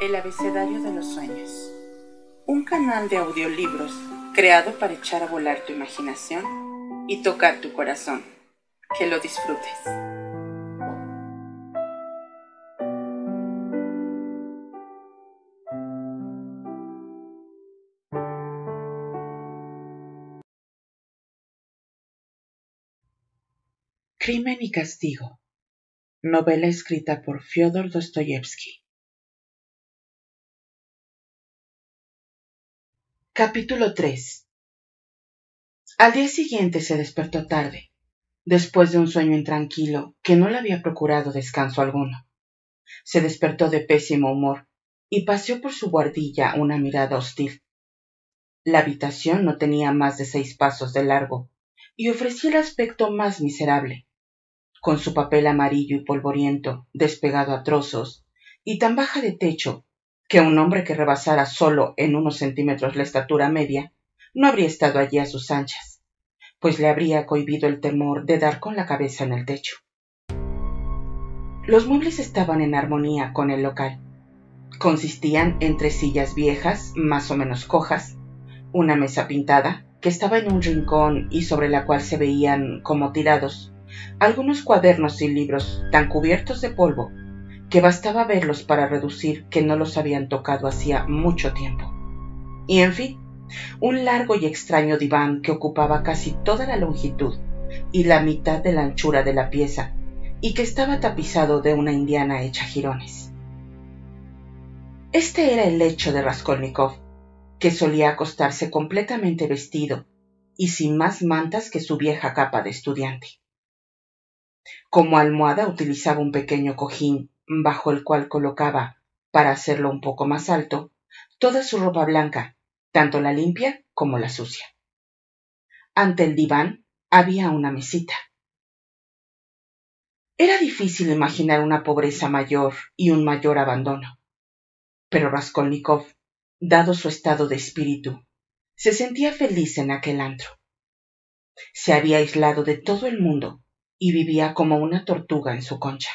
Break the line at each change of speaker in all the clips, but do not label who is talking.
El abecedario de los sueños. Un canal de audiolibros creado para echar a volar tu imaginación y tocar tu corazón. Que lo disfrutes. Crimen y castigo. Novela escrita por Fyodor Dostoyevsky. Capítulo 3 Al día siguiente se despertó tarde, después de un sueño intranquilo que no le había procurado descanso alguno. Se despertó de pésimo humor y paseó por su guardilla una mirada hostil. La habitación no tenía más de seis pasos de largo y ofrecía el aspecto más miserable, con su papel amarillo y polvoriento despegado a trozos y tan baja de techo que un hombre que rebasara solo en unos centímetros la estatura media no habría estado allí a sus anchas, pues le habría cohibido el temor de dar con la cabeza en el techo. Los muebles estaban en armonía con el local. Consistían en tres sillas viejas, más o menos cojas, una mesa pintada, que estaba en un rincón y sobre la cual se veían, como tirados, algunos cuadernos y libros tan cubiertos de polvo que bastaba verlos para reducir que no los habían tocado hacía mucho tiempo. Y en fin, un largo y extraño diván que ocupaba casi toda la longitud y la mitad de la anchura de la pieza, y que estaba tapizado de una indiana hecha jirones. Este era el lecho de Raskolnikov, que solía acostarse completamente vestido y sin más mantas que su vieja capa de estudiante. Como almohada utilizaba un pequeño cojín bajo el cual colocaba, para hacerlo un poco más alto, toda su ropa blanca, tanto la limpia como la sucia. Ante el diván había una mesita. Era difícil imaginar una pobreza mayor y un mayor abandono. Pero Raskolnikov, dado su estado de espíritu, se sentía feliz en aquel antro. Se había aislado de todo el mundo y vivía como una tortuga en su concha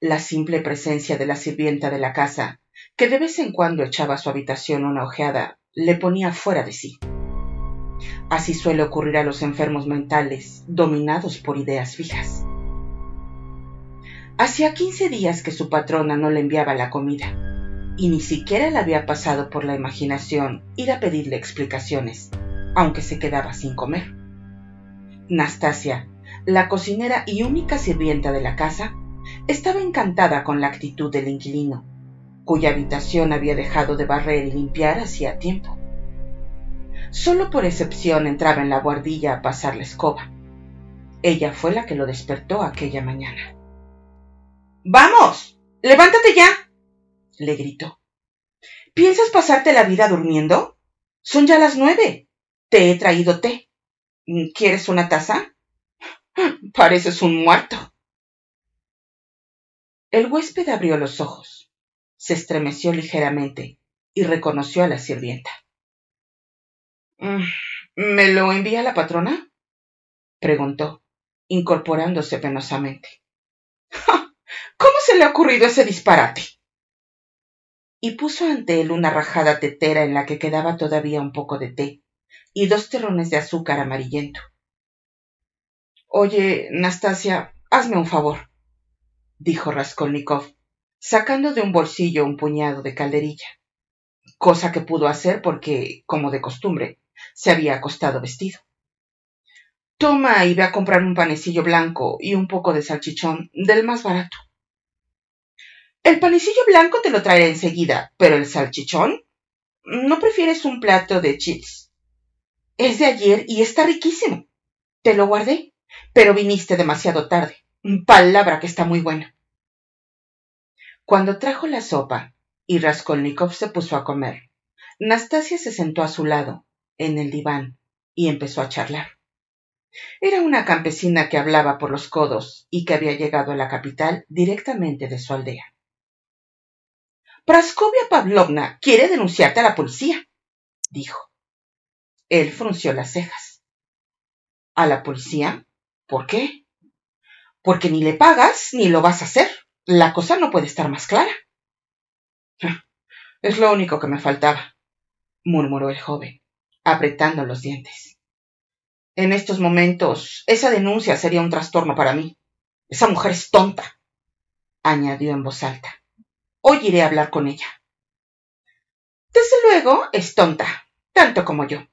la simple presencia de la sirvienta de la casa, que de vez en cuando echaba a su habitación una ojeada, le ponía fuera de sí. Así suele ocurrir a los enfermos mentales, dominados por ideas fijas. Hacía quince días que su patrona no le enviaba la comida, y ni siquiera le había pasado por la imaginación ir a pedirle explicaciones, aunque se quedaba sin comer. Nastasia, la cocinera y única sirvienta de la casa, estaba encantada con la actitud del inquilino, cuya habitación había dejado de barrer y limpiar hacía tiempo. Solo por excepción entraba en la guardilla a pasar la escoba. Ella fue la que lo despertó aquella mañana. ¡Vamos! ¡Levántate ya! le gritó. ¿Piensas pasarte la vida durmiendo? Son ya las nueve. Te he traído té. ¿Quieres una taza? Pareces un muerto. El huésped abrió los ojos, se estremeció ligeramente y reconoció a la sirvienta. Mm, ¿Me lo envía la patrona? preguntó, incorporándose penosamente. ¿Cómo se le ha ocurrido ese disparate? Y puso ante él una rajada tetera en la que quedaba todavía un poco de té y dos terrones de azúcar amarillento. Oye, Nastasia, hazme un favor dijo Raskolnikov, sacando de un bolsillo un puñado de calderilla, cosa que pudo hacer porque, como de costumbre, se había acostado vestido. Toma y ve a comprar un panecillo blanco y un poco de salchichón del más barato. El panecillo blanco te lo traeré enseguida, pero el salchichón, ¿no prefieres un plato de chips? Es de ayer y está riquísimo. Te lo guardé, pero viniste demasiado tarde. Palabra que está muy buena. Cuando trajo la sopa y Raskolnikov se puso a comer, Nastasia se sentó a su lado, en el diván, y empezó a charlar. Era una campesina que hablaba por los codos y que había llegado a la capital directamente de su aldea. Praskovia Pavlovna quiere denunciarte a la policía, dijo. Él frunció las cejas. ¿A la policía? ¿Por qué? Porque ni le pagas ni lo vas a hacer. La cosa no puede estar más clara. Es lo único que me faltaba, murmuró el joven, apretando los dientes. En estos momentos, esa denuncia sería un trastorno para mí. Esa mujer es tonta, añadió en voz alta. Hoy iré a hablar con ella. Desde luego, es tonta, tanto como yo.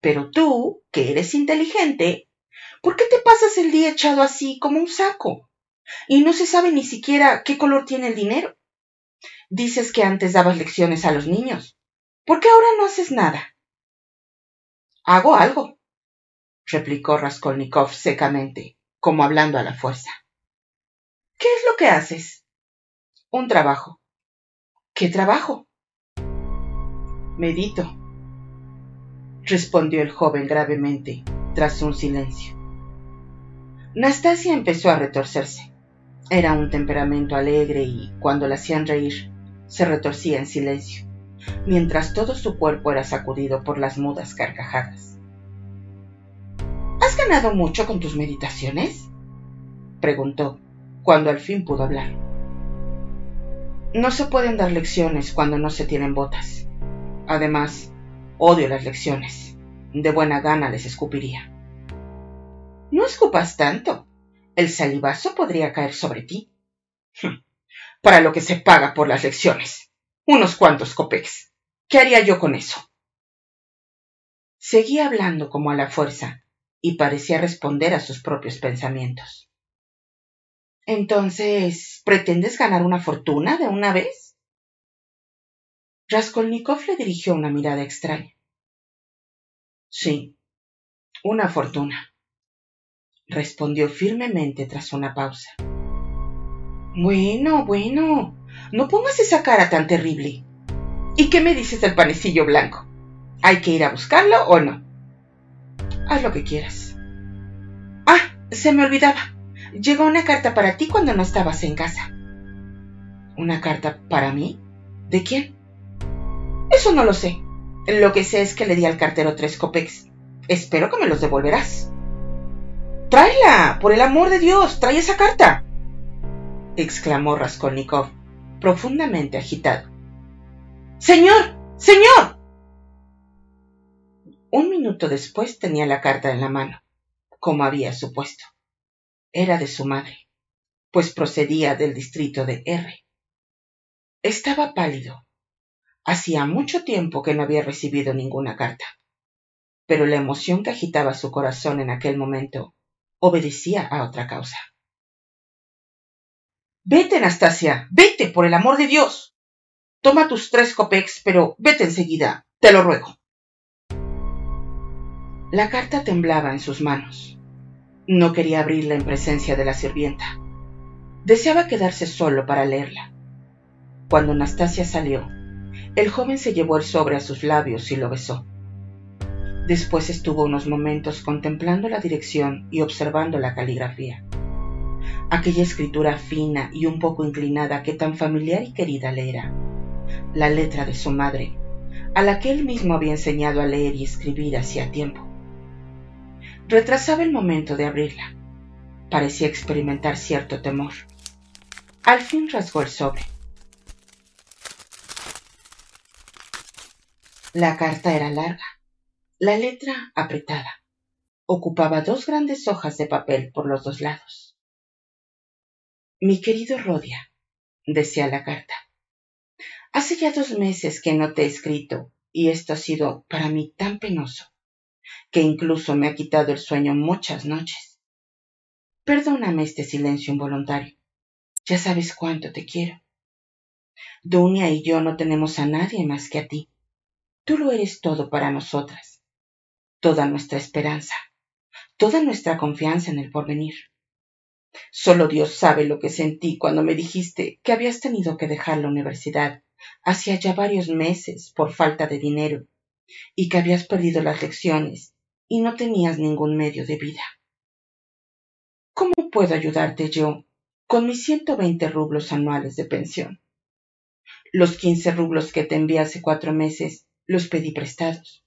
Pero tú, que eres inteligente, ¿por qué te pasas el día echado así como un saco? Y no se sabe ni siquiera qué color tiene el dinero. Dices que antes dabas lecciones a los niños. ¿Por qué ahora no haces nada? Hago algo, replicó Raskolnikov secamente, como hablando a la fuerza. ¿Qué es lo que haces? Un trabajo. ¿Qué trabajo? Medito, respondió el joven gravemente, tras un silencio. Nastasia empezó a retorcerse. Era un temperamento alegre y, cuando la hacían reír, se retorcía en silencio, mientras todo su cuerpo era sacudido por las mudas carcajadas. ¿Has ganado mucho con tus meditaciones? preguntó, cuando al fin pudo hablar. No se pueden dar lecciones cuando no se tienen botas, Además, odio las lecciones. De buena gana les escupiría. No escupas tanto. El salivazo podría caer sobre ti. Para lo que se paga por las lecciones. Unos cuantos copex. ¿Qué haría yo con eso? Seguía hablando como a la fuerza y parecía responder a sus propios pensamientos. Entonces, ¿pretendes ganar una fortuna de una vez? Raskolnikov le dirigió una mirada extraña. Sí, una fortuna, respondió firmemente tras una pausa. Bueno, bueno, no pongas esa cara tan terrible. ¿Y qué me dices del panecillo blanco? ¿Hay que ir a buscarlo o no? Haz lo que quieras. Ah, se me olvidaba. Llegó una carta para ti cuando no estabas en casa. ¿Una carta para mí? ¿De quién? Eso no lo sé. Lo que sé es que le di al cartero tres copex. Espero que me los devolverás. Tráela, por el amor de Dios, trae esa carta. exclamó Raskolnikov, profundamente agitado. Señor, señor. Un minuto después tenía la carta en la mano, como había supuesto. Era de su madre, pues procedía del distrito de R. Estaba pálido, Hacía mucho tiempo que no había recibido ninguna carta, pero la emoción que agitaba su corazón en aquel momento obedecía a otra causa. Vete, Anastasia, vete, por el amor de Dios. Toma tus tres copex, pero vete enseguida, te lo ruego. La carta temblaba en sus manos. No quería abrirla en presencia de la sirvienta. Deseaba quedarse solo para leerla. Cuando Anastasia salió, el joven se llevó el sobre a sus labios y lo besó. Después estuvo unos momentos contemplando la dirección y observando la caligrafía. Aquella escritura fina y un poco inclinada que tan familiar y querida le era. La letra de su madre, a la que él mismo había enseñado a leer y escribir hacía tiempo. Retrasaba el momento de abrirla. Parecía experimentar cierto temor. Al fin rasgó el sobre. La carta era larga, la letra apretada. Ocupaba dos grandes hojas de papel por los dos lados. Mi querido Rodia, decía la carta, hace ya dos meses que no te he escrito y esto ha sido para mí tan penoso que incluso me ha quitado el sueño muchas noches. Perdóname este silencio involuntario. Ya sabes cuánto te quiero. Dunia y yo no tenemos a nadie más que a ti. Tú lo eres todo para nosotras, toda nuestra esperanza, toda nuestra confianza en el porvenir. Solo Dios sabe lo que sentí cuando me dijiste que habías tenido que dejar la universidad hacía ya varios meses por falta de dinero y que habías perdido las lecciones y no tenías ningún medio de vida. ¿Cómo puedo ayudarte yo con mis ciento veinte rublos anuales de pensión? Los quince rublos que te envié hace cuatro meses los pedí prestados,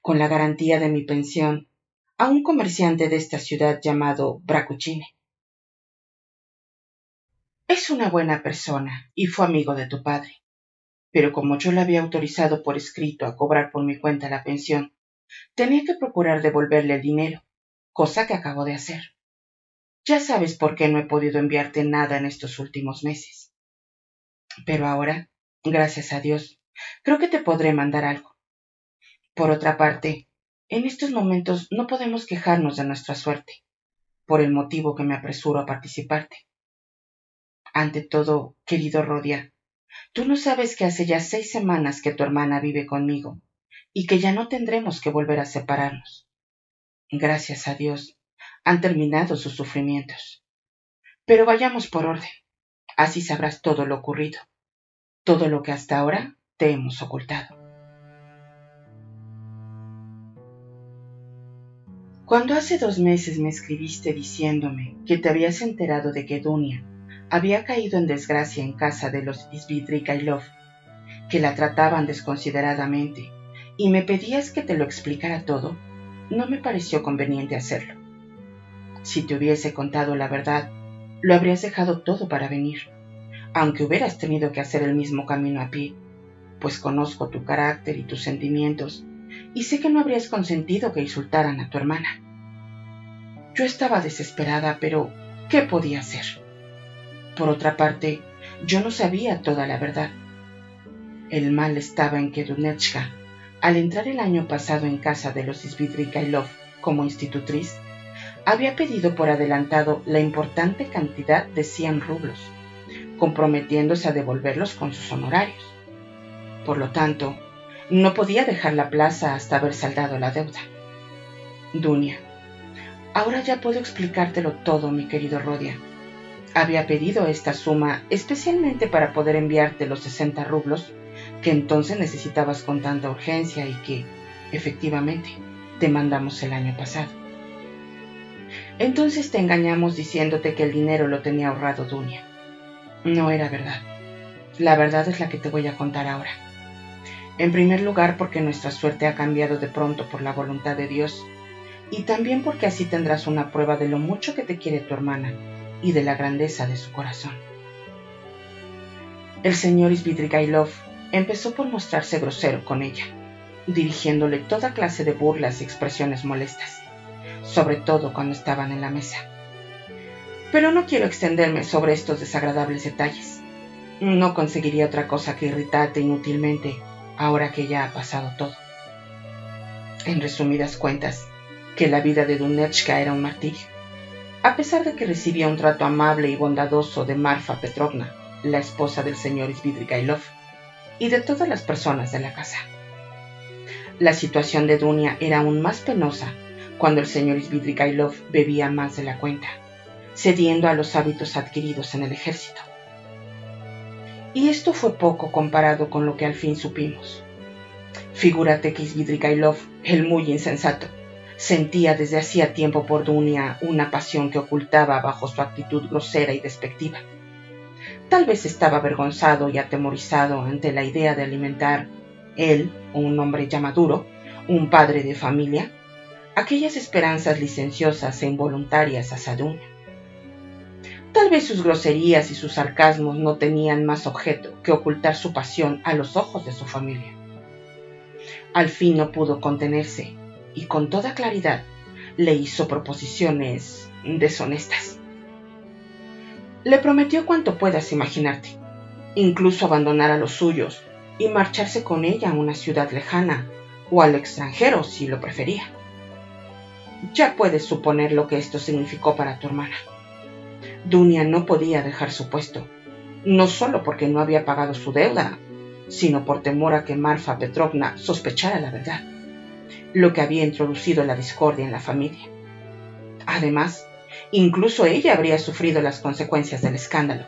con la garantía de mi pensión, a un comerciante de esta ciudad llamado Bracuchine. Es una buena persona y fue amigo de tu padre. pero como yo la había autorizado por escrito a cobrar por mi cuenta la pensión, tenía que procurar devolverle el dinero, cosa que acabo de hacer. Ya sabes por qué no he podido enviarte nada en estos últimos meses. Pero ahora, gracias a Dios, creo que te podré mandar algo. Por otra parte, en estos momentos no podemos quejarnos de nuestra suerte, por el motivo que me apresuro a participarte. Ante todo, querido Rodia, tú no sabes que hace ya seis semanas que tu hermana vive conmigo y que ya no tendremos que volver a separarnos. Gracias a Dios, han terminado sus sufrimientos. Pero vayamos por orden. Así sabrás todo lo ocurrido, todo lo que hasta ahora te hemos ocultado. Cuando hace dos meses me escribiste diciéndome que te habías enterado de que Dunia había caído en desgracia en casa de los Isvidrikailov, que la trataban desconsideradamente, y me pedías que te lo explicara todo, no me pareció conveniente hacerlo. Si te hubiese contado la verdad, lo habrías dejado todo para venir, aunque hubieras tenido que hacer el mismo camino a pie, pues conozco tu carácter y tus sentimientos y sé que no habrías consentido que insultaran a tu hermana. Yo estaba desesperada, pero ¿qué podía hacer? Por otra parte, yo no sabía toda la verdad. El mal estaba en que Dunechka, al entrar el año pasado en casa de los Svidrikailov como institutriz, había pedido por adelantado la importante cantidad de 100 rublos, comprometiéndose a devolverlos con sus honorarios. Por lo tanto, no podía dejar la plaza hasta haber saldado la deuda. Dunia. Ahora ya puedo explicártelo todo, mi querido Rodia. Había pedido esta suma especialmente para poder enviarte los 60 rublos que entonces necesitabas con tanta urgencia y que, efectivamente, te mandamos el año pasado. Entonces te engañamos diciéndote que el dinero lo tenía ahorrado Dunia. No era verdad. La verdad es la que te voy a contar ahora. En primer lugar, porque nuestra suerte ha cambiado de pronto por la voluntad de Dios, y también porque así tendrás una prueba de lo mucho que te quiere tu hermana y de la grandeza de su corazón. El señor Isvidrigailov empezó por mostrarse grosero con ella, dirigiéndole toda clase de burlas y expresiones molestas, sobre todo cuando estaban en la mesa. Pero no quiero extenderme sobre estos desagradables detalles. No conseguiría otra cosa que irritarte inútilmente ahora que ya ha pasado todo. En resumidas cuentas, que la vida de Dunechka era un martirio. A pesar de que recibía un trato amable y bondadoso de Marfa Petrovna, la esposa del señor Svidrigailov, y de todas las personas de la casa. La situación de Dunia era aún más penosa cuando el señor Svidrigailov bebía más de la cuenta, cediendo a los hábitos adquiridos en el ejército. Y esto fue poco comparado con lo que al fin supimos. Figúrate que Svidrigailov, el muy insensato, sentía desde hacía tiempo por Dunia una pasión que ocultaba bajo su actitud grosera y despectiva. Tal vez estaba avergonzado y atemorizado ante la idea de alimentar, él, un hombre ya maduro, un padre de familia, aquellas esperanzas licenciosas e involuntarias hacia Dunia. Tal vez sus groserías y sus sarcasmos no tenían más objeto que ocultar su pasión a los ojos de su familia. Al fin no pudo contenerse y con toda claridad le hizo proposiciones deshonestas. Le prometió cuanto puedas imaginarte, incluso abandonar a los suyos y marcharse con ella a una ciudad lejana o al extranjero si lo prefería. Ya puedes suponer lo que esto significó para tu hermana. Dunia no podía dejar su puesto, no solo porque no había pagado su deuda, sino por temor a que Marfa Petrovna sospechara la verdad, lo que había introducido la discordia en la familia. Además, incluso ella habría sufrido las consecuencias del escándalo,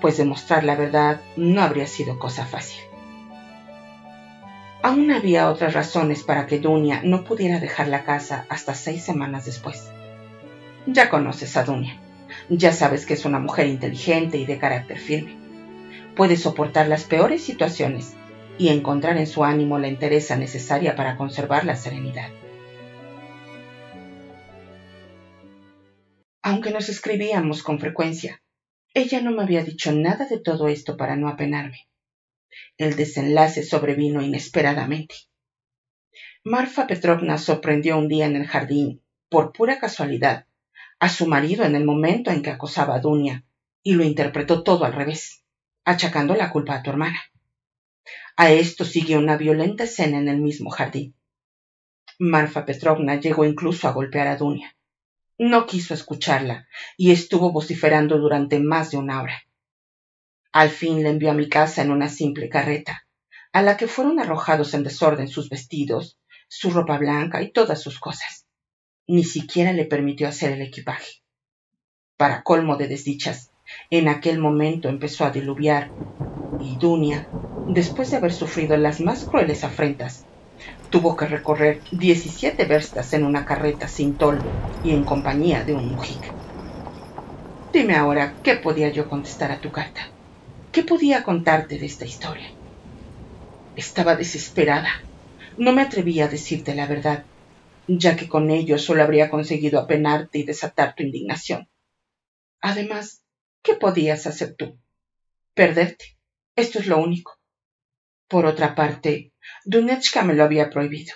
pues demostrar la verdad no habría sido cosa fácil. Aún había otras razones para que Dunia no pudiera dejar la casa hasta seis semanas después. Ya conoces a Dunia. Ya sabes que es una mujer inteligente y de carácter firme. Puede soportar las peores situaciones y encontrar en su ánimo la entereza necesaria para conservar la serenidad. Aunque nos escribíamos con frecuencia, ella no me había dicho nada de todo esto para no apenarme. El desenlace sobrevino inesperadamente. Marfa Petrovna sorprendió un día en el jardín, por pura casualidad, a su marido en el momento en que acosaba a Dunia, y lo interpretó todo al revés, achacando la culpa a tu hermana. A esto siguió una violenta escena en el mismo jardín. Marfa Petrovna llegó incluso a golpear a Dunia. No quiso escucharla y estuvo vociferando durante más de una hora. Al fin le envió a mi casa en una simple carreta, a la que fueron arrojados en desorden sus vestidos, su ropa blanca y todas sus cosas. Ni siquiera le permitió hacer el equipaje. Para colmo de desdichas, en aquel momento empezó a diluviar y Dunia, después de haber sufrido las más crueles afrentas, tuvo que recorrer 17 verstas en una carreta sin toldo y en compañía de un mujica. Dime ahora, ¿qué podía yo contestar a tu carta? ¿Qué podía contarte de esta historia? Estaba desesperada. No me atrevía a decirte la verdad, ya que con ello solo habría conseguido apenarte y desatar tu indignación. Además, ¿qué podías hacer tú? Perderte. Esto es lo único. Por otra parte, Dunechka me lo había prohibido.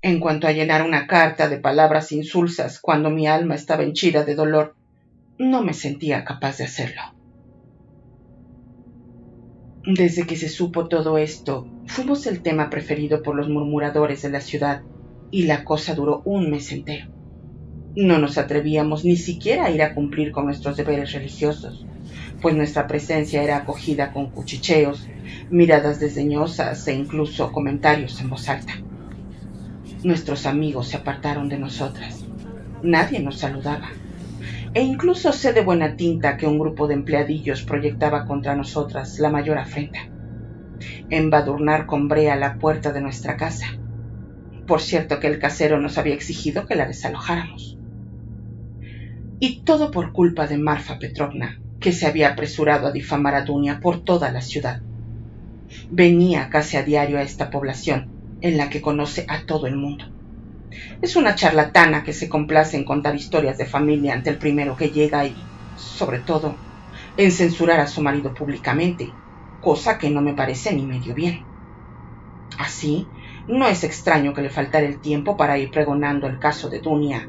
En cuanto a llenar una carta de palabras insulsas cuando mi alma estaba henchida de dolor, no me sentía capaz de hacerlo. Desde que se supo todo esto, fuimos el tema preferido por los murmuradores de la ciudad, y la cosa duró un mes entero. No nos atrevíamos ni siquiera a ir a cumplir con nuestros deberes religiosos, pues nuestra presencia era acogida con cuchicheos, miradas desdeñosas e incluso comentarios en voz alta. Nuestros amigos se apartaron de nosotras. Nadie nos saludaba. E incluso sé de buena tinta que un grupo de empleadillos proyectaba contra nosotras la mayor afrenta. Embadurnar con brea la puerta de nuestra casa. Por cierto que el casero nos había exigido que la desalojáramos. Y todo por culpa de Marfa Petrovna, que se había apresurado a difamar a Dunia por toda la ciudad. Venía casi a diario a esta población, en la que conoce a todo el mundo. Es una charlatana que se complace en contar historias de familia ante el primero que llega y, sobre todo, en censurar a su marido públicamente, cosa que no me parece ni medio bien. Así, no es extraño que le faltara el tiempo para ir pregonando el caso de Dunia,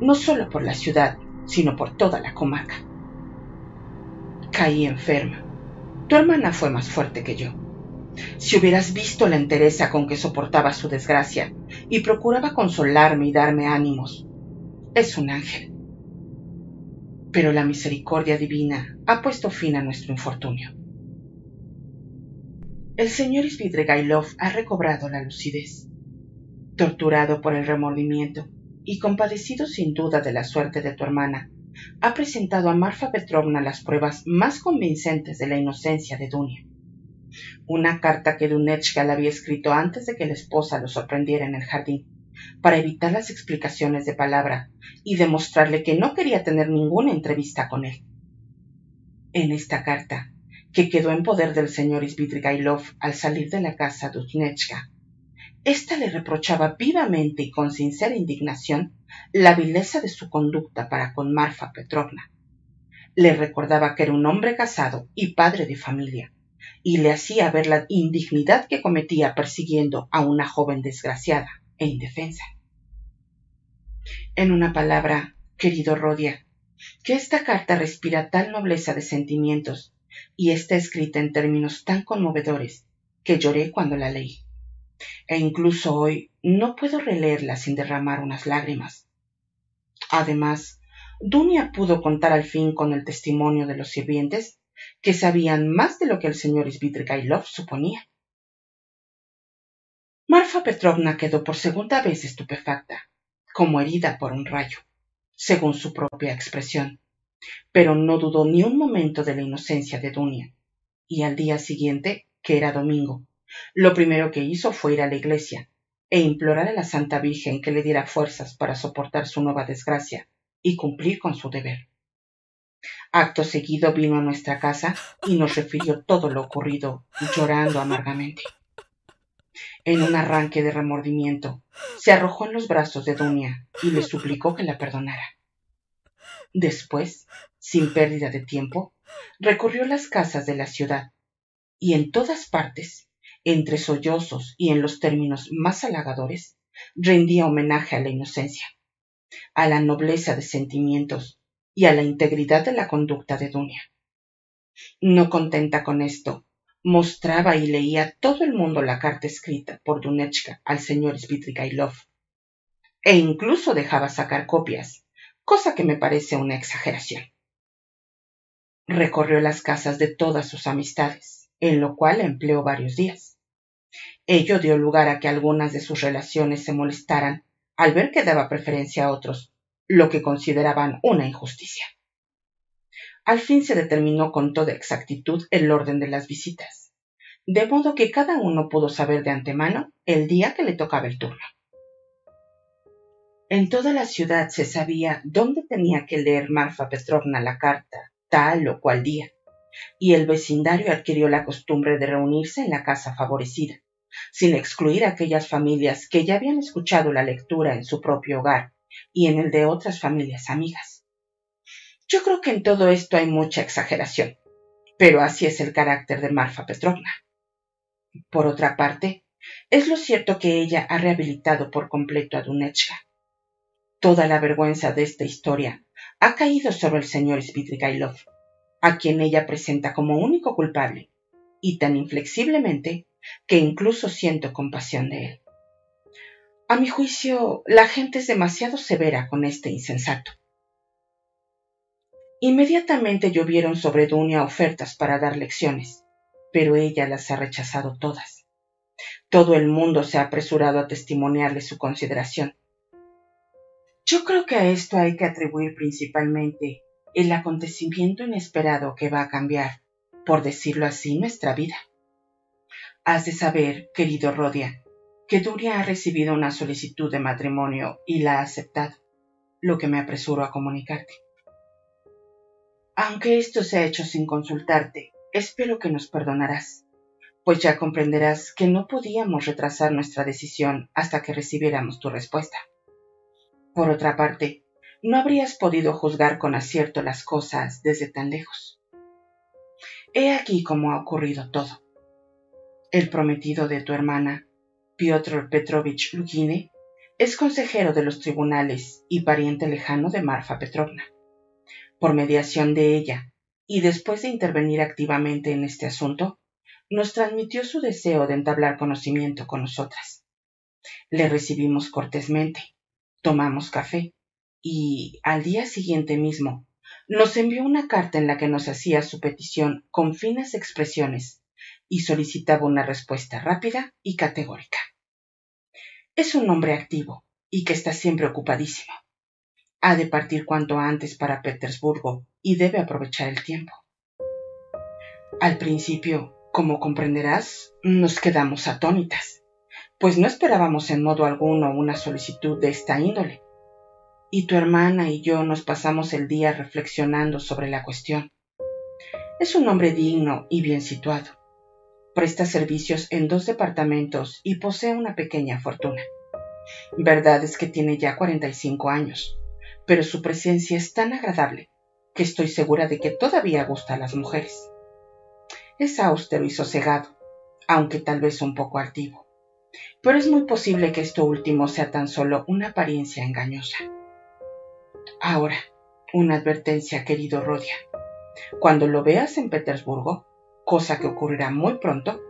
no solo por la ciudad, sino por toda la comarca. Caí enferma. Tu hermana fue más fuerte que yo. Si hubieras visto la entereza con que soportaba su desgracia y procuraba consolarme y darme ánimos. Es un ángel. Pero la misericordia divina ha puesto fin a nuestro infortunio. El señor Svidregailov ha recobrado la lucidez. Torturado por el remordimiento y compadecido sin duda de la suerte de tu hermana, ha presentado a Marfa Petrovna las pruebas más convincentes de la inocencia de Dunia. Una carta que Dunechka le había escrito antes de que la esposa lo sorprendiera en el jardín, para evitar las explicaciones de palabra y demostrarle que no quería tener ninguna entrevista con él. En esta carta, que quedó en poder del señor Svidrigailov al salir de la casa de Dunechka, ésta le reprochaba vivamente y con sincera indignación la vileza de su conducta para con Marfa Petrovna. Le recordaba que era un hombre casado y padre de familia, y le hacía ver la indignidad que cometía persiguiendo a una joven desgraciada e indefensa. En una palabra, querido Rodia, que esta carta respira tal nobleza de sentimientos y está escrita en términos tan conmovedores que lloré cuando la leí e incluso hoy no puedo releerla sin derramar unas lágrimas. Además, Dunia pudo contar al fin con el testimonio de los sirvientes que sabían más de lo que el señor Svidrigailov suponía. Marfa Petrovna quedó por segunda vez estupefacta, como herida por un rayo, según su propia expresión, pero no dudó ni un momento de la inocencia de Dunia, y al día siguiente, que era domingo, lo primero que hizo fue ir a la iglesia e implorar a la Santa Virgen que le diera fuerzas para soportar su nueva desgracia y cumplir con su deber. Acto seguido vino a nuestra casa y nos refirió todo lo ocurrido, llorando amargamente. En un arranque de remordimiento, se arrojó en los brazos de Dunia y le suplicó que la perdonara. Después, sin pérdida de tiempo, recorrió las casas de la ciudad y en todas partes, entre sollozos y en los términos más halagadores, rendía homenaje a la inocencia, a la nobleza de sentimientos y a la integridad de la conducta de Dunia. No contenta con esto, mostraba y leía todo el mundo la carta escrita por Dunechka al señor Svidrigailov, e incluso dejaba sacar copias, cosa que me parece una exageración. Recorrió las casas de todas sus amistades, en lo cual empleó varios días. Ello dio lugar a que algunas de sus relaciones se molestaran al ver que daba preferencia a otros, lo que consideraban una injusticia. Al fin se determinó con toda exactitud el orden de las visitas, de modo que cada uno pudo saber de antemano el día que le tocaba el turno. En toda la ciudad se sabía dónde tenía que leer Marfa Petrovna la carta, tal o cual día, y el vecindario adquirió la costumbre de reunirse en la casa favorecida, sin excluir a aquellas familias que ya habían escuchado la lectura en su propio hogar y en el de otras familias amigas. Yo creo que en todo esto hay mucha exageración, pero así es el carácter de Marfa Petrovna. Por otra parte, es lo cierto que ella ha rehabilitado por completo a Dunechka. Toda la vergüenza de esta historia ha caído sobre el señor Svidrigailov, a quien ella presenta como único culpable, y tan inflexiblemente que incluso siento compasión de él. A mi juicio, la gente es demasiado severa con este insensato. Inmediatamente llovieron sobre Dunia ofertas para dar lecciones, pero ella las ha rechazado todas. Todo el mundo se ha apresurado a testimoniarle su consideración. Yo creo que a esto hay que atribuir principalmente el acontecimiento inesperado que va a cambiar, por decirlo así, nuestra vida. Has de saber, querido Rodia, que Duria ha recibido una solicitud de matrimonio y la ha aceptado, lo que me apresuro a comunicarte. Aunque esto se ha hecho sin consultarte, espero que nos perdonarás, pues ya comprenderás que no podíamos retrasar nuestra decisión hasta que recibiéramos tu respuesta. Por otra parte, no habrías podido juzgar con acierto las cosas desde tan lejos. He aquí cómo ha ocurrido todo el prometido de tu hermana, Piotr Petrovich Lugine, es consejero de los tribunales y pariente lejano de Marfa Petrovna. Por mediación de ella, y después de intervenir activamente en este asunto, nos transmitió su deseo de entablar conocimiento con nosotras. Le recibimos cortésmente, tomamos café, y al día siguiente mismo nos envió una carta en la que nos hacía su petición con finas expresiones y solicitaba una respuesta rápida y categórica. Es un hombre activo y que está siempre ocupadísimo. Ha de partir cuanto antes para Petersburgo y debe aprovechar el tiempo. Al principio, como comprenderás, nos quedamos atónitas, pues no esperábamos en modo alguno una solicitud de esta índole. Y tu hermana y yo nos pasamos el día reflexionando sobre la cuestión. Es un hombre digno y bien situado Presta servicios en dos departamentos y posee una pequeña fortuna. Verdad es que tiene ya 45 años, pero su presencia es tan agradable que estoy segura de que todavía gusta a las mujeres. Es austero y sosegado, aunque tal vez un poco altivo, pero es muy posible que esto último sea tan solo una apariencia engañosa. Ahora, una advertencia, querido Rodia. Cuando lo veas en Petersburgo, cosa que ocurrirá muy pronto,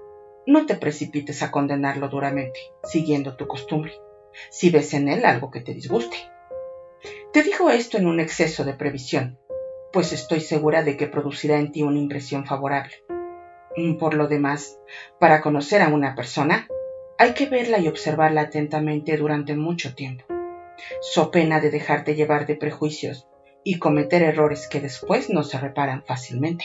no te precipites a condenarlo duramente, siguiendo tu costumbre, si ves en él algo que te disguste. Te digo esto en un exceso de previsión, pues estoy segura de que producirá en ti una impresión favorable. Por lo demás, para conocer a una persona, hay que verla y observarla atentamente durante mucho tiempo, so pena de dejarte llevar de prejuicios y cometer errores que después no se reparan fácilmente.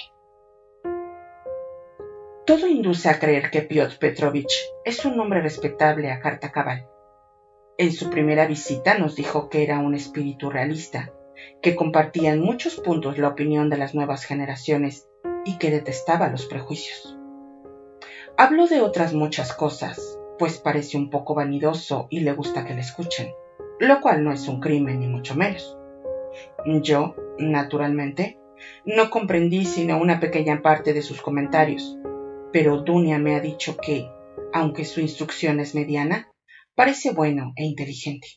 Todo induce a creer que Piotr Petrovich es un hombre respetable a carta cabal. En su primera visita nos dijo que era un espíritu realista, que compartía en muchos puntos la opinión de las nuevas generaciones y que detestaba los prejuicios. Habló de otras muchas cosas, pues parece un poco vanidoso y le gusta que le escuchen, lo cual no es un crimen ni mucho menos. Yo, naturalmente, no comprendí sino una pequeña parte de sus comentarios, pero Dunia me ha dicho que, aunque su instrucción es mediana, parece bueno e inteligente.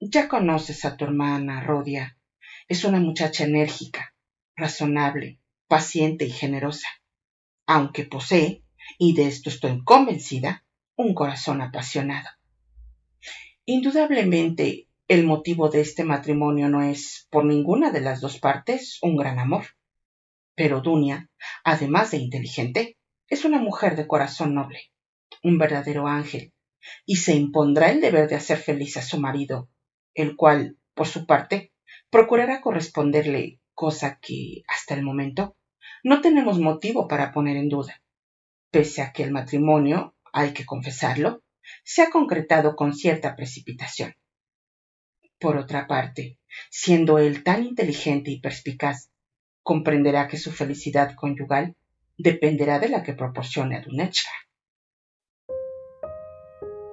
Ya conoces a tu hermana, Rodia. Es una muchacha enérgica, razonable, paciente y generosa, aunque posee, y de esto estoy convencida, un corazón apasionado. Indudablemente, el motivo de este matrimonio no es, por ninguna de las dos partes, un gran amor. Pero Dunia, además de inteligente, es una mujer de corazón noble, un verdadero ángel, y se impondrá el deber de hacer feliz a su marido, el cual, por su parte, procurará corresponderle, cosa que, hasta el momento, no tenemos motivo para poner en duda, pese a que el matrimonio, hay que confesarlo, se ha concretado con cierta precipitación. Por otra parte, siendo él tan inteligente y perspicaz, comprenderá que su felicidad conyugal dependerá de la que proporcione a Dunechka.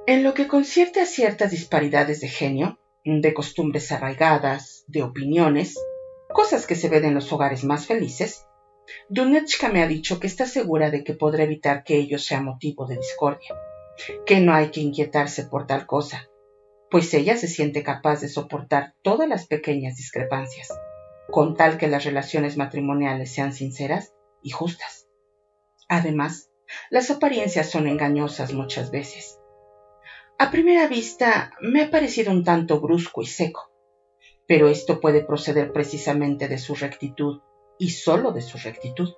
En lo que concierne a ciertas disparidades de genio, de costumbres arraigadas, de opiniones, cosas que se ven en los hogares más felices, Dunechka me ha dicho que está segura de que podrá evitar que ello sea motivo de discordia, que no hay que inquietarse por tal cosa, pues ella se siente capaz de soportar todas las pequeñas discrepancias, con tal que las relaciones matrimoniales sean sinceras y justas. Además, las apariencias son engañosas muchas veces. A primera vista me ha parecido un tanto brusco y seco, pero esto puede proceder precisamente de su rectitud y sólo de su rectitud.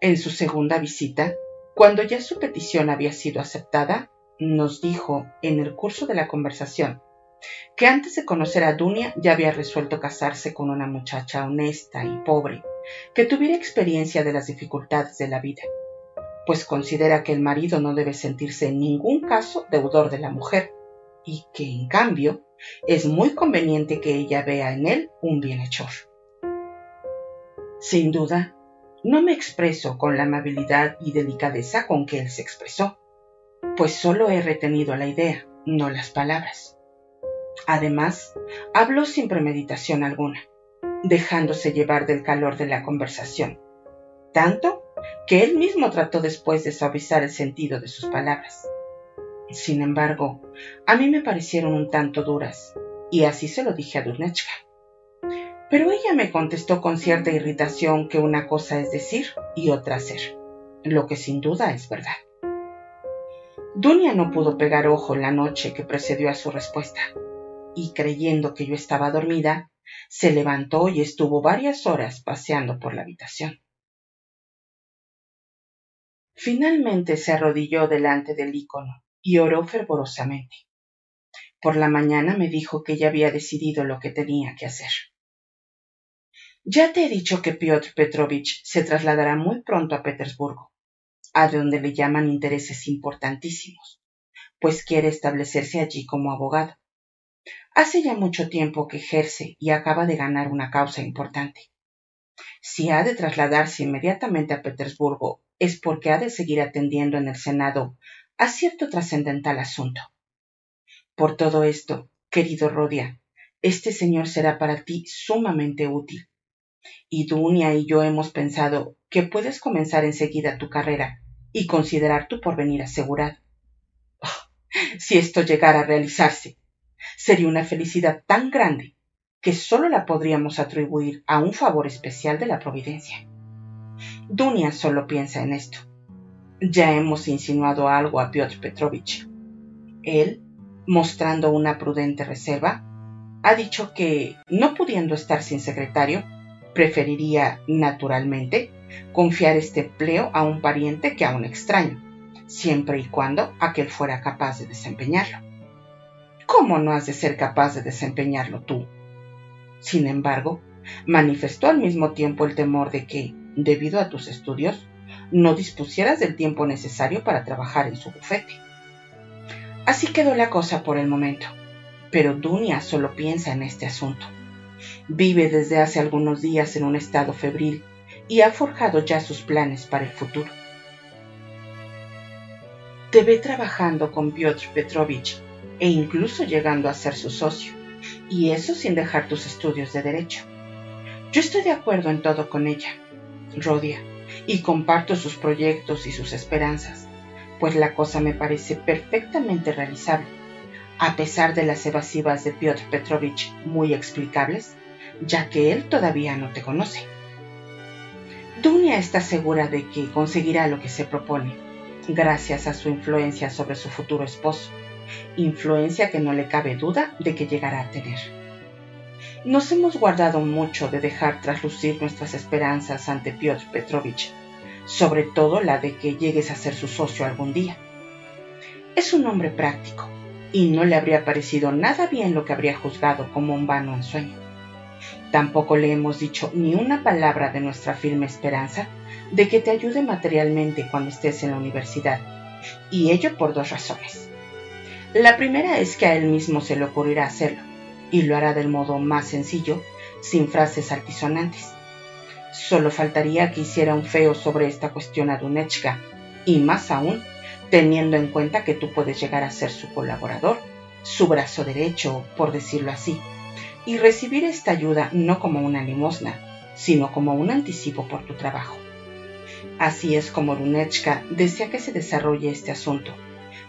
En su segunda visita, cuando ya su petición había sido aceptada, nos dijo en el curso de la conversación que antes de conocer a Dunia ya había resuelto casarse con una muchacha honesta y pobre, que tuviera experiencia de las dificultades de la vida, pues considera que el marido no debe sentirse en ningún caso deudor de la mujer, y que, en cambio, es muy conveniente que ella vea en él un bienhechor. Sin duda, no me expreso con la amabilidad y delicadeza con que él se expresó, pues solo he retenido la idea, no las palabras. Además, habló sin premeditación alguna, dejándose llevar del calor de la conversación, tanto que él mismo trató después de suavizar el sentido de sus palabras. Sin embargo, a mí me parecieron un tanto duras, y así se lo dije a Durnechka. Pero ella me contestó con cierta irritación que una cosa es decir y otra hacer, lo que sin duda es verdad. Dunia no pudo pegar ojo la noche que precedió a su respuesta, y creyendo que yo estaba dormida, se levantó y estuvo varias horas paseando por la habitación. Finalmente se arrodilló delante del ícono y oró fervorosamente. Por la mañana me dijo que ya había decidido lo que tenía que hacer. Ya te he dicho que Piotr Petrovich se trasladará muy pronto a Petersburgo, a donde le llaman intereses importantísimos, pues quiere establecerse allí como abogado. Hace ya mucho tiempo que ejerce y acaba de ganar una causa importante. Si ha de trasladarse inmediatamente a Petersburgo es porque ha de seguir atendiendo en el Senado a cierto trascendental asunto. Por todo esto, querido Rodia, este señor será para ti sumamente útil y Dunia y yo hemos pensado que puedes comenzar enseguida tu carrera y considerar tu porvenir asegurado. Oh, si esto llegara a realizarse, sería una felicidad tan grande que sólo la podríamos atribuir a un favor especial de la providencia. Dunia solo piensa en esto. Ya hemos insinuado algo a Piotr Petrovich. Él, mostrando una prudente reserva, ha dicho que, no pudiendo estar sin secretario, preferiría, naturalmente, confiar este empleo a un pariente que a un extraño, siempre y cuando aquel fuera capaz de desempeñarlo. ¿Cómo no has de ser capaz de desempeñarlo tú? Sin embargo, manifestó al mismo tiempo el temor de que, debido a tus estudios, no dispusieras del tiempo necesario para trabajar en su bufete. Así quedó la cosa por el momento, pero Dunia solo piensa en este asunto. Vive desde hace algunos días en un estado febril y ha forjado ya sus planes para el futuro. Te ve trabajando con Piotr Petrovich e incluso llegando a ser su socio, y eso sin dejar tus estudios de derecho. Yo estoy de acuerdo en todo con ella, Rodia, y comparto sus proyectos y sus esperanzas, pues la cosa me parece perfectamente realizable, a pesar de las evasivas de Piotr Petrovich muy explicables, ya que él todavía no te conoce. Dunia está segura de que conseguirá lo que se propone, gracias a su influencia sobre su futuro esposo, influencia que no le cabe duda de que llegará a tener. Nos hemos guardado mucho de dejar traslucir nuestras esperanzas ante Piotr Petrovich, sobre todo la de que llegues a ser su socio algún día. Es un hombre práctico, y no le habría parecido nada bien lo que habría juzgado como un vano ensueño. Tampoco le hemos dicho ni una palabra de nuestra firme esperanza de que te ayude materialmente cuando estés en la universidad, y ello por dos razones. La primera es que a él mismo se le ocurrirá hacerlo, y lo hará del modo más sencillo, sin frases altisonantes. Solo faltaría que hiciera un feo sobre esta cuestión a Dunechka, y más aún, teniendo en cuenta que tú puedes llegar a ser su colaborador, su brazo derecho, por decirlo así, y recibir esta ayuda no como una limosna, sino como un anticipo por tu trabajo. Así es como Dunechka desea que se desarrolle este asunto,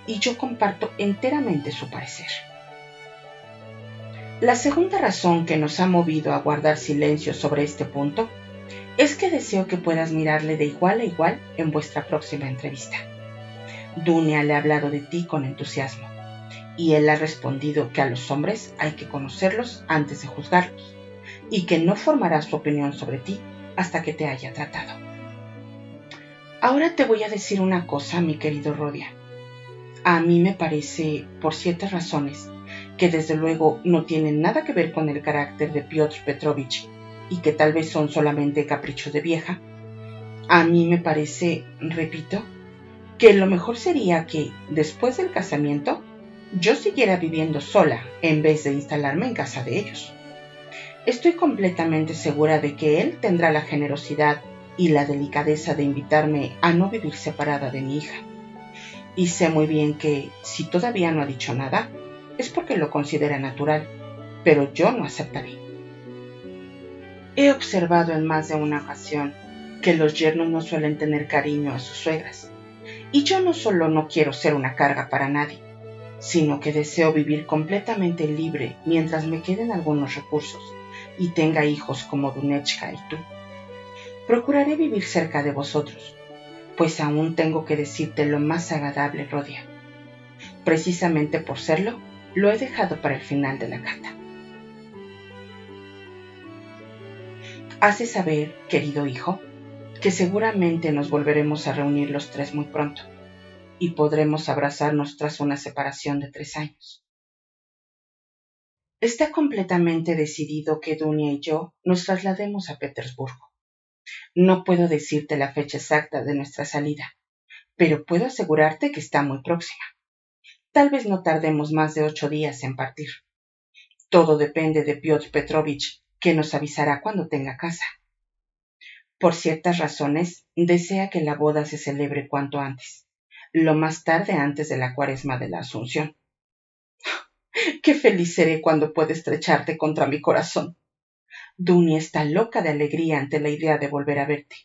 y yo comparto enteramente su parecer. La segunda razón que nos ha movido a guardar silencio sobre este punto es que deseo que puedas mirarle de igual a igual en vuestra próxima entrevista. Dunia le ha hablado de ti con entusiasmo y él ha respondido que a los hombres hay que conocerlos antes de juzgarlos y que no formará su opinión sobre ti hasta que te haya tratado. Ahora te voy a decir una cosa, mi querido Rodia. A mí me parece, por ciertas razones, que desde luego no tienen nada que ver con el carácter de Piotr Petrovich y que tal vez son solamente caprichos de vieja, a mí me parece, repito, que lo mejor sería que, después del casamiento, yo siguiera viviendo sola en vez de instalarme en casa de ellos. Estoy completamente segura de que él tendrá la generosidad y la delicadeza de invitarme a no vivir separada de mi hija. Y sé muy bien que, si todavía no ha dicho nada, es porque lo considera natural, pero yo no aceptaré. He observado en más de una ocasión que los yernos no suelen tener cariño a sus suegras, y yo no solo no quiero ser una carga para nadie, sino que deseo vivir completamente libre mientras me queden algunos recursos y tenga hijos como Dunechka y tú. Procuraré vivir cerca de vosotros, pues aún tengo que decirte lo más agradable, Rodia. Precisamente por serlo, lo he dejado para el final de la carta. Hace saber, querido hijo, que seguramente nos volveremos a reunir los tres muy pronto y podremos abrazarnos tras una separación de tres años. Está completamente decidido que Dunia y yo nos traslademos a Petersburgo. No puedo decirte la fecha exacta de nuestra salida, pero puedo asegurarte que está muy próxima. Tal vez no tardemos más de ocho días en partir. Todo depende de Piotr Petrovich, que nos avisará cuando tenga casa. Por ciertas razones, desea que la boda se celebre cuanto antes, lo más tarde antes de la cuaresma de la Asunción. Qué feliz seré cuando pueda estrecharte contra mi corazón. Duny está loca de alegría ante la idea de volver a verte.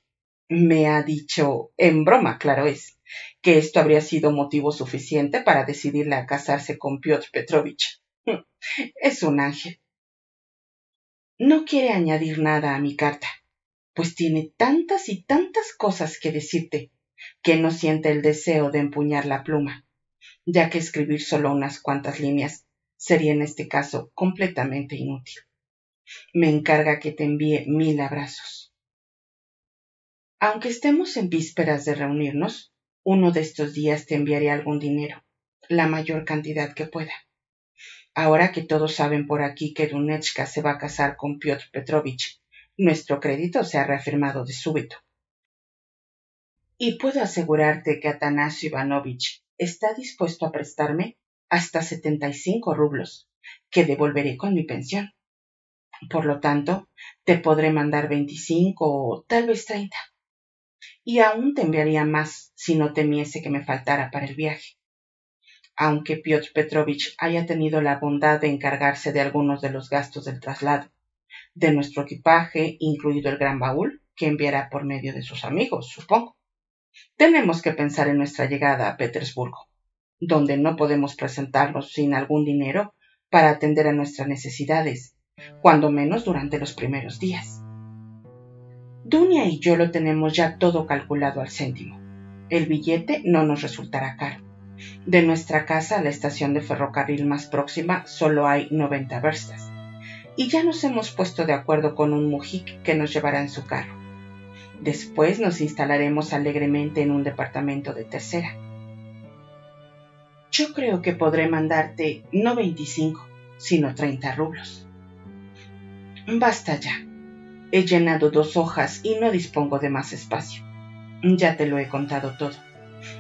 Me ha dicho, en broma, claro es, que esto habría sido motivo suficiente para decidirle a casarse con Piotr Petrovich. Es un ángel. No quiere añadir nada a mi carta, pues tiene tantas y tantas cosas que decirte que no siente el deseo de empuñar la pluma, ya que escribir solo unas cuantas líneas sería en este caso completamente inútil. Me encarga que te envíe mil abrazos. Aunque estemos en vísperas de reunirnos, uno de estos días te enviaré algún dinero, la mayor cantidad que pueda. Ahora que todos saben por aquí que Dunechka se va a casar con Piotr Petrovich, nuestro crédito se ha reafirmado de súbito. Y puedo asegurarte que Atanasio Ivanovich está dispuesto a prestarme hasta setenta y cinco rublos, que devolveré con mi pensión. Por lo tanto, te podré mandar veinticinco o tal vez treinta y aún te enviaría más si no temiese que me faltara para el viaje. Aunque Piotr Petrovich haya tenido la bondad de encargarse de algunos de los gastos del traslado, de nuestro equipaje, incluido el gran baúl, que enviará por medio de sus amigos, supongo. Tenemos que pensar en nuestra llegada a Petersburgo, donde no podemos presentarnos sin algún dinero para atender a nuestras necesidades, cuando menos durante los primeros días. Dunia y yo lo tenemos ya todo calculado al céntimo. El billete no nos resultará caro. De nuestra casa a la estación de ferrocarril más próxima solo hay 90 verstas. Y ya nos hemos puesto de acuerdo con un mujik que nos llevará en su carro. Después nos instalaremos alegremente en un departamento de tercera. Yo creo que podré mandarte no 25, sino 30 rublos. Basta ya. He llenado dos hojas y no dispongo de más espacio. Ya te lo he contado todo.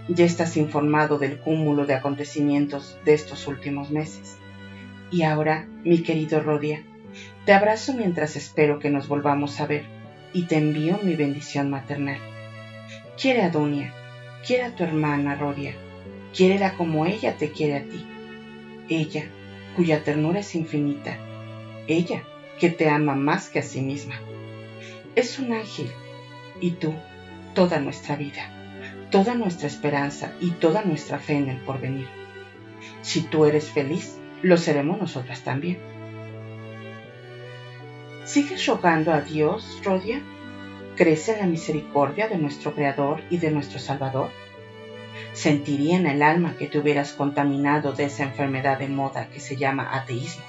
Ya estás informado del cúmulo de acontecimientos de estos últimos meses. Y ahora, mi querido Rodia, te abrazo mientras espero que nos volvamos a ver y te envío mi bendición maternal. Quiere a Dunia, quiere a tu hermana Rodia, quiérela como ella te quiere a ti. Ella, cuya ternura es infinita, ella que te ama más que a sí misma. Es un ángel y tú, toda nuestra vida, toda nuestra esperanza y toda nuestra fe en el porvenir. Si tú eres feliz, lo seremos nosotras también. ¿Sigues rogando a Dios, Rodia? ¿Crees en la misericordia de nuestro Creador y de nuestro Salvador? Sentiría en el alma que te hubieras contaminado de esa enfermedad de moda que se llama ateísmo.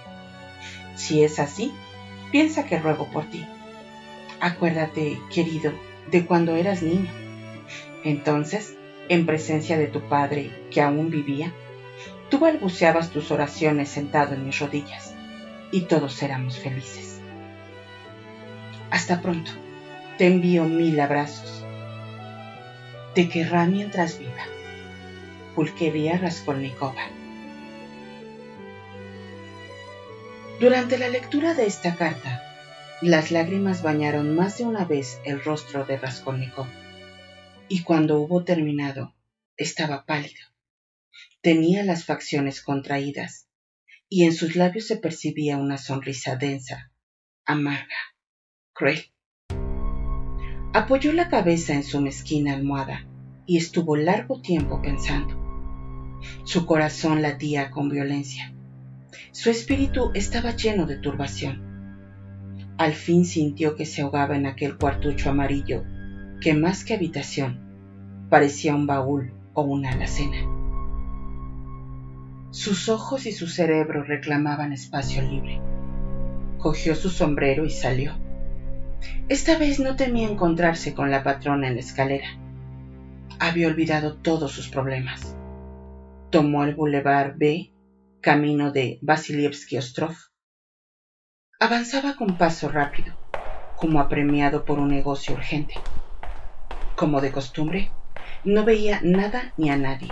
Si es así, piensa que ruego por ti. Acuérdate, querido, de cuando eras niño. Entonces, en presencia de tu padre, que aún vivía, tú balbuceabas tus oraciones sentado en mis rodillas, y todos éramos felices. Hasta pronto. Te envío mil abrazos. Te querrá mientras viva. Pulquería Raskolnikova. Durante la lectura de esta carta, las lágrimas bañaron más de una vez el rostro de Raskolnikov, y cuando hubo terminado, estaba pálido. Tenía las facciones contraídas, y en sus labios se percibía una sonrisa densa, amarga, cruel. Apoyó la cabeza en su mezquina almohada y estuvo largo tiempo pensando. Su corazón latía con violencia. Su espíritu estaba lleno de turbación. Al fin sintió que se ahogaba en aquel cuartucho amarillo que más que habitación parecía un baúl o una alacena. Sus ojos y su cerebro reclamaban espacio libre. Cogió su sombrero y salió. Esta vez no temía encontrarse con la patrona en la escalera. Había olvidado todos sus problemas. Tomó el Boulevard B, camino de Vasilievsky Ostrov. Avanzaba con paso rápido, como apremiado por un negocio urgente. Como de costumbre, no veía nada ni a nadie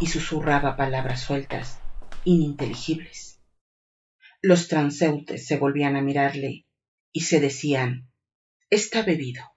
y susurraba palabras sueltas, ininteligibles. Los transeúntes se volvían a mirarle y se decían, está bebido.